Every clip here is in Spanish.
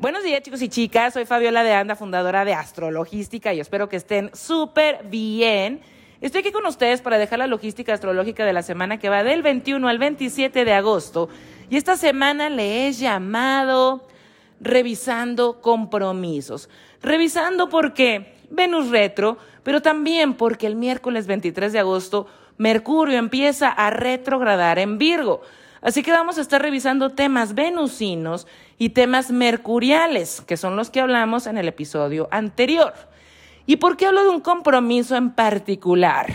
Buenos días chicos y chicas, soy Fabiola de Anda, fundadora de Astrologística y espero que estén súper bien. Estoy aquí con ustedes para dejar la logística astrológica de la semana que va del 21 al 27 de agosto. Y esta semana le he llamado revisando compromisos. Revisando porque Venus retro, pero también porque el miércoles 23 de agosto Mercurio empieza a retrogradar en Virgo. Así que vamos a estar revisando temas venusinos y temas mercuriales, que son los que hablamos en el episodio anterior. ¿Y por qué hablo de un compromiso en particular?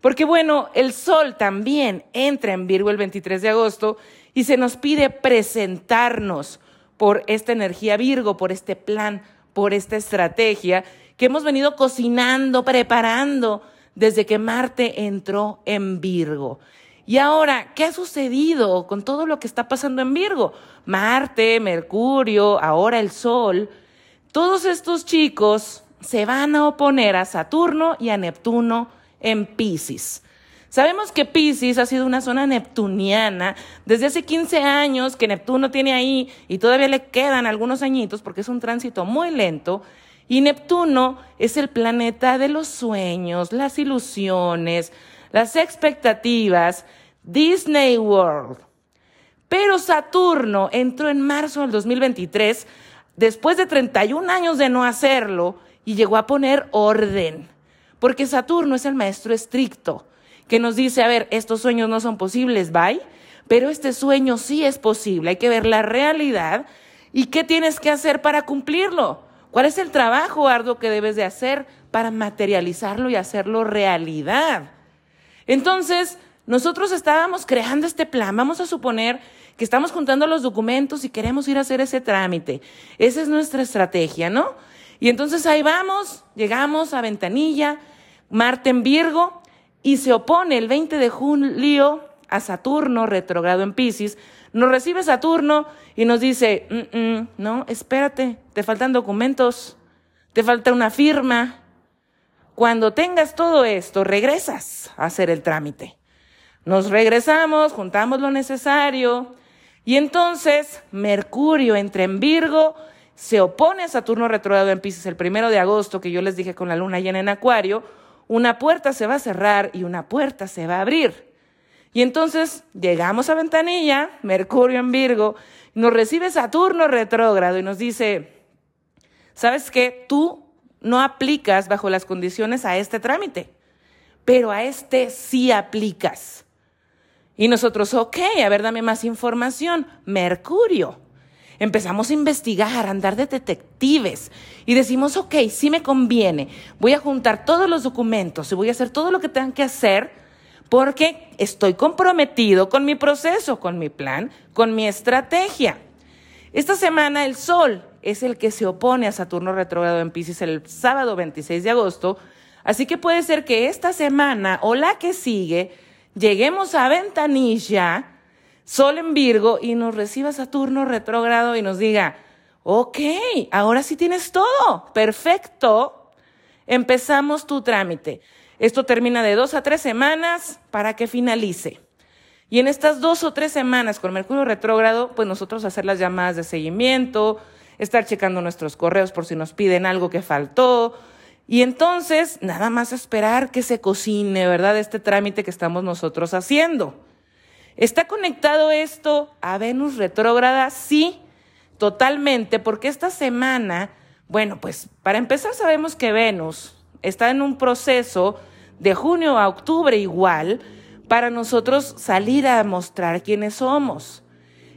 Porque bueno, el Sol también entra en Virgo el 23 de agosto y se nos pide presentarnos por esta energía Virgo, por este plan, por esta estrategia que hemos venido cocinando, preparando desde que Marte entró en Virgo. Y ahora, ¿qué ha sucedido con todo lo que está pasando en Virgo? Marte, Mercurio, ahora el Sol. Todos estos chicos se van a oponer a Saturno y a Neptuno en Pisces. Sabemos que Pisces ha sido una zona neptuniana desde hace 15 años que Neptuno tiene ahí y todavía le quedan algunos añitos porque es un tránsito muy lento. Y Neptuno es el planeta de los sueños, las ilusiones, las expectativas, Disney World. Pero Saturno entró en marzo del 2023, después de 31 años de no hacerlo, y llegó a poner orden. Porque Saturno es el maestro estricto, que nos dice, a ver, estos sueños no son posibles, bye, pero este sueño sí es posible, hay que ver la realidad y qué tienes que hacer para cumplirlo. ¿Cuál es el trabajo arduo que debes de hacer para materializarlo y hacerlo realidad? Entonces, nosotros estábamos creando este plan. Vamos a suponer que estamos juntando los documentos y queremos ir a hacer ese trámite. Esa es nuestra estrategia, ¿no? Y entonces ahí vamos, llegamos a Ventanilla, Marte en Virgo, y se opone el 20 de julio a Saturno, retrogrado en Pisces. Nos recibe Saturno y nos dice, mm, mm, no, espérate, te faltan documentos, te falta una firma, cuando tengas todo esto, regresas a hacer el trámite. Nos regresamos, juntamos lo necesario y entonces Mercurio entra en Virgo, se opone a Saturno retrogrado en Pisces el primero de agosto, que yo les dije con la luna llena en Acuario, una puerta se va a cerrar y una puerta se va a abrir. Y entonces llegamos a Ventanilla, Mercurio en Virgo, nos recibe Saturno retrógrado y nos dice, ¿sabes qué? Tú no aplicas bajo las condiciones a este trámite, pero a este sí aplicas. Y nosotros, ok, a ver, dame más información. Mercurio. Empezamos a investigar, a andar de detectives y decimos, ok, sí me conviene, voy a juntar todos los documentos y voy a hacer todo lo que tengan que hacer porque estoy comprometido con mi proceso, con mi plan, con mi estrategia. Esta semana el Sol es el que se opone a Saturno retrógrado en Pisces el sábado 26 de agosto. Así que puede ser que esta semana o la que sigue lleguemos a Ventanilla, Sol en Virgo, y nos reciba Saturno retrógrado y nos diga, ok, ahora sí tienes todo, perfecto, empezamos tu trámite. Esto termina de dos a tres semanas para que finalice. Y en estas dos o tres semanas con Mercurio retrógrado, pues nosotros hacer las llamadas de seguimiento, estar checando nuestros correos por si nos piden algo que faltó. Y entonces, nada más esperar que se cocine, ¿verdad? Este trámite que estamos nosotros haciendo. ¿Está conectado esto a Venus retrógrada? Sí, totalmente, porque esta semana, bueno, pues para empezar sabemos que Venus está en un proceso de junio a octubre igual para nosotros salir a mostrar quiénes somos.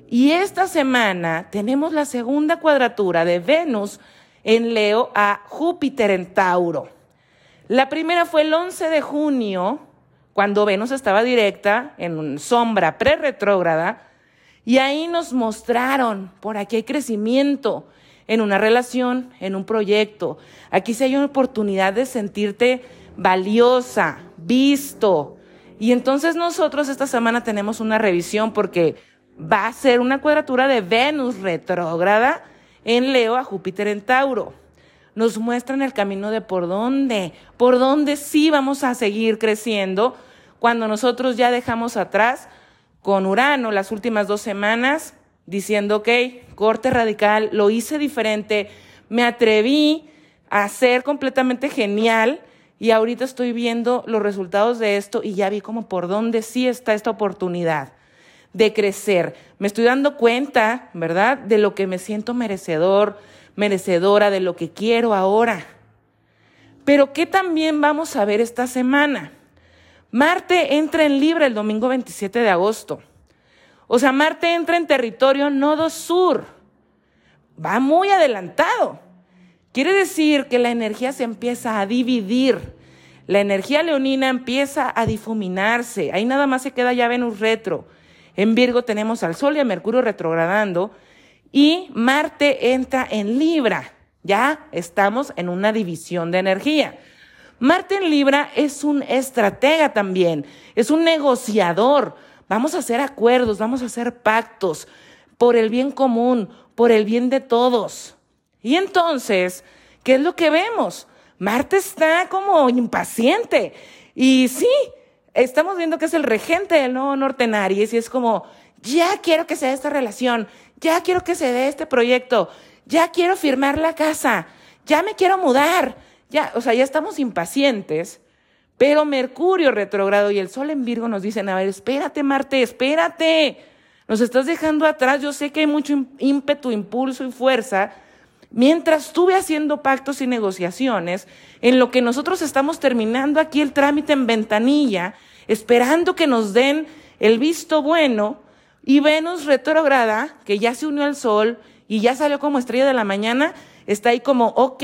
Y esta semana tenemos la segunda cuadratura de Venus en Leo a Júpiter en Tauro. La primera fue el 11 de junio, cuando Venus estaba directa en sombra pre-retrógrada, y ahí nos mostraron, por aquí hay crecimiento en una relación, en un proyecto. Aquí sí hay una oportunidad de sentirte valiosa, visto. Y entonces nosotros esta semana tenemos una revisión porque va a ser una cuadratura de Venus retrógrada en Leo a Júpiter en Tauro. Nos muestran el camino de por dónde, por dónde sí vamos a seguir creciendo cuando nosotros ya dejamos atrás con Urano las últimas dos semanas diciendo, ok, corte radical, lo hice diferente, me atreví a ser completamente genial y ahorita estoy viendo los resultados de esto y ya vi como por dónde sí está esta oportunidad de crecer. Me estoy dando cuenta, ¿verdad?, de lo que me siento merecedor, merecedora, de lo que quiero ahora. Pero ¿qué también vamos a ver esta semana? Marte entra en Libra el domingo 27 de agosto. O sea, Marte entra en territorio nodo sur. Va muy adelantado. Quiere decir que la energía se empieza a dividir. La energía leonina empieza a difuminarse. Ahí nada más se queda ya Venus retro. En Virgo tenemos al Sol y a Mercurio retrogradando. Y Marte entra en Libra. Ya estamos en una división de energía. Marte en Libra es un estratega también, es un negociador. Vamos a hacer acuerdos, vamos a hacer pactos por el bien común, por el bien de todos. Y entonces, ¿qué es lo que vemos? Marte está como impaciente. Y sí, estamos viendo que es el regente del nuevo norte en Aries y es como, ya quiero que se dé esta relación, ya quiero que se dé este proyecto, ya quiero firmar la casa, ya me quiero mudar, ya, o sea, ya estamos impacientes, pero Mercurio retrogrado y el Sol en Virgo nos dicen, a ver, espérate Marte, espérate, nos estás dejando atrás, yo sé que hay mucho ímpetu, impulso y fuerza, mientras estuve haciendo pactos y negociaciones, en lo que nosotros estamos terminando aquí el trámite en ventanilla, esperando que nos den el visto bueno, y Venus retrograda, que ya se unió al Sol y ya salió como estrella de la mañana, está ahí como, ok,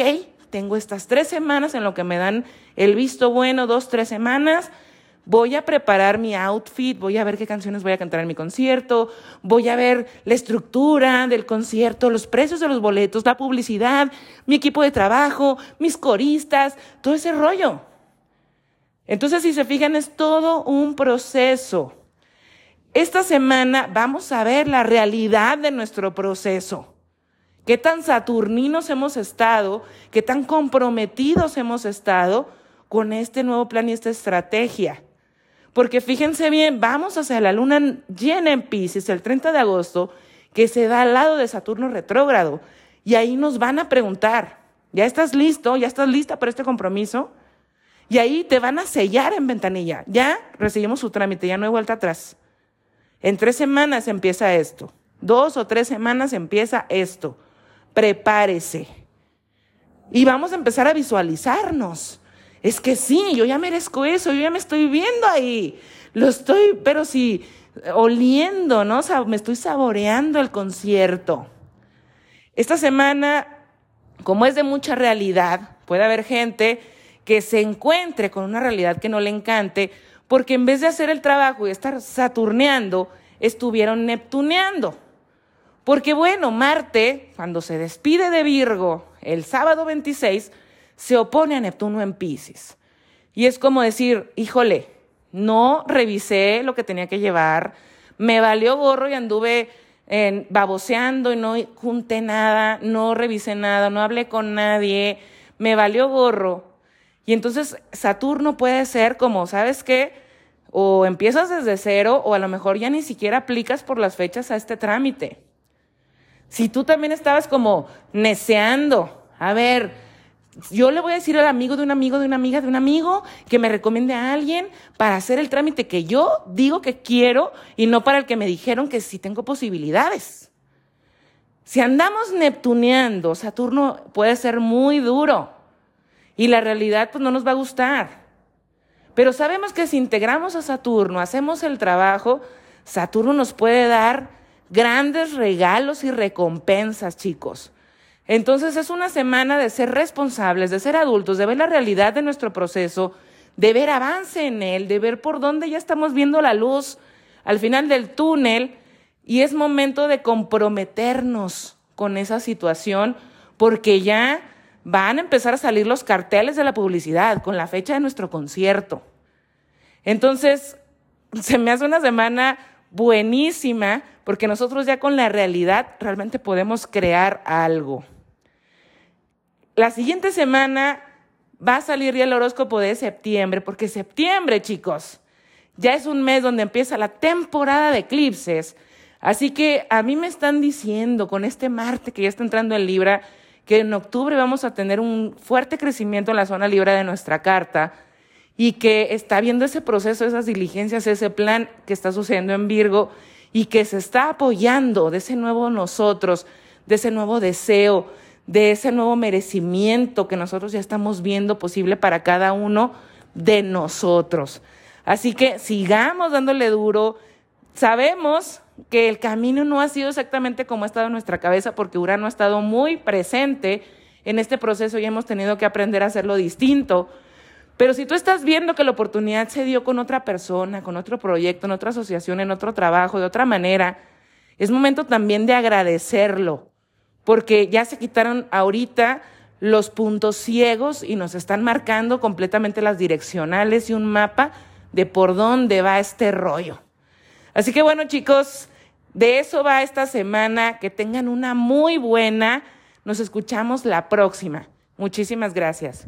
tengo estas tres semanas en lo que me dan el visto bueno, dos, tres semanas, voy a preparar mi outfit, voy a ver qué canciones voy a cantar en mi concierto, voy a ver la estructura del concierto, los precios de los boletos, la publicidad, mi equipo de trabajo, mis coristas, todo ese rollo. Entonces, si se fijan, es todo un proceso. Esta semana vamos a ver la realidad de nuestro proceso. Qué tan saturninos hemos estado, qué tan comprometidos hemos estado con este nuevo plan y esta estrategia. Porque fíjense bien, vamos hacia la luna llena en Pisces el 30 de agosto, que se da al lado de Saturno retrógrado. Y ahí nos van a preguntar, ¿ya estás listo? ¿Ya estás lista para este compromiso? Y ahí te van a sellar en ventanilla. Ya recibimos su trámite, ya no hay vuelta atrás. En tres semanas empieza esto. Dos o tres semanas empieza esto prepárese. Y vamos a empezar a visualizarnos. Es que sí, yo ya merezco eso, yo ya me estoy viendo ahí. Lo estoy, pero sí, oliendo, ¿no? me estoy saboreando el concierto. Esta semana, como es de mucha realidad, puede haber gente que se encuentre con una realidad que no le encante, porque en vez de hacer el trabajo y estar saturneando, estuvieron neptuneando. Porque bueno, Marte, cuando se despide de Virgo el sábado 26, se opone a Neptuno en Pisces. Y es como decir, híjole, no revisé lo que tenía que llevar, me valió gorro y anduve en, baboseando y no junté nada, no revisé nada, no hablé con nadie, me valió gorro. Y entonces Saturno puede ser como, ¿sabes qué? O empiezas desde cero o a lo mejor ya ni siquiera aplicas por las fechas a este trámite. Si tú también estabas como neceando, a ver, yo le voy a decir al amigo de un amigo, de una amiga, de un amigo, que me recomiende a alguien para hacer el trámite que yo digo que quiero y no para el que me dijeron que sí tengo posibilidades. Si andamos neptuneando, Saturno puede ser muy duro y la realidad pues no nos va a gustar. Pero sabemos que si integramos a Saturno, hacemos el trabajo, Saturno nos puede dar grandes regalos y recompensas, chicos. Entonces es una semana de ser responsables, de ser adultos, de ver la realidad de nuestro proceso, de ver avance en él, de ver por dónde ya estamos viendo la luz al final del túnel y es momento de comprometernos con esa situación porque ya van a empezar a salir los carteles de la publicidad con la fecha de nuestro concierto. Entonces, se me hace una semana buenísima porque nosotros ya con la realidad realmente podemos crear algo. La siguiente semana va a salir ya el horóscopo de septiembre, porque septiembre, chicos, ya es un mes donde empieza la temporada de eclipses. Así que a mí me están diciendo con este Marte que ya está entrando en Libra, que en octubre vamos a tener un fuerte crecimiento en la zona Libra de nuestra carta y que está viendo ese proceso, esas diligencias, ese plan que está sucediendo en Virgo y que se está apoyando de ese nuevo nosotros, de ese nuevo deseo, de ese nuevo merecimiento que nosotros ya estamos viendo posible para cada uno de nosotros. Así que sigamos dándole duro. Sabemos que el camino no ha sido exactamente como ha estado en nuestra cabeza porque Urano ha estado muy presente en este proceso y hemos tenido que aprender a hacerlo distinto. Pero si tú estás viendo que la oportunidad se dio con otra persona, con otro proyecto, en otra asociación, en otro trabajo, de otra manera, es momento también de agradecerlo, porque ya se quitaron ahorita los puntos ciegos y nos están marcando completamente las direccionales y un mapa de por dónde va este rollo. Así que bueno, chicos, de eso va esta semana. Que tengan una muy buena. Nos escuchamos la próxima. Muchísimas gracias.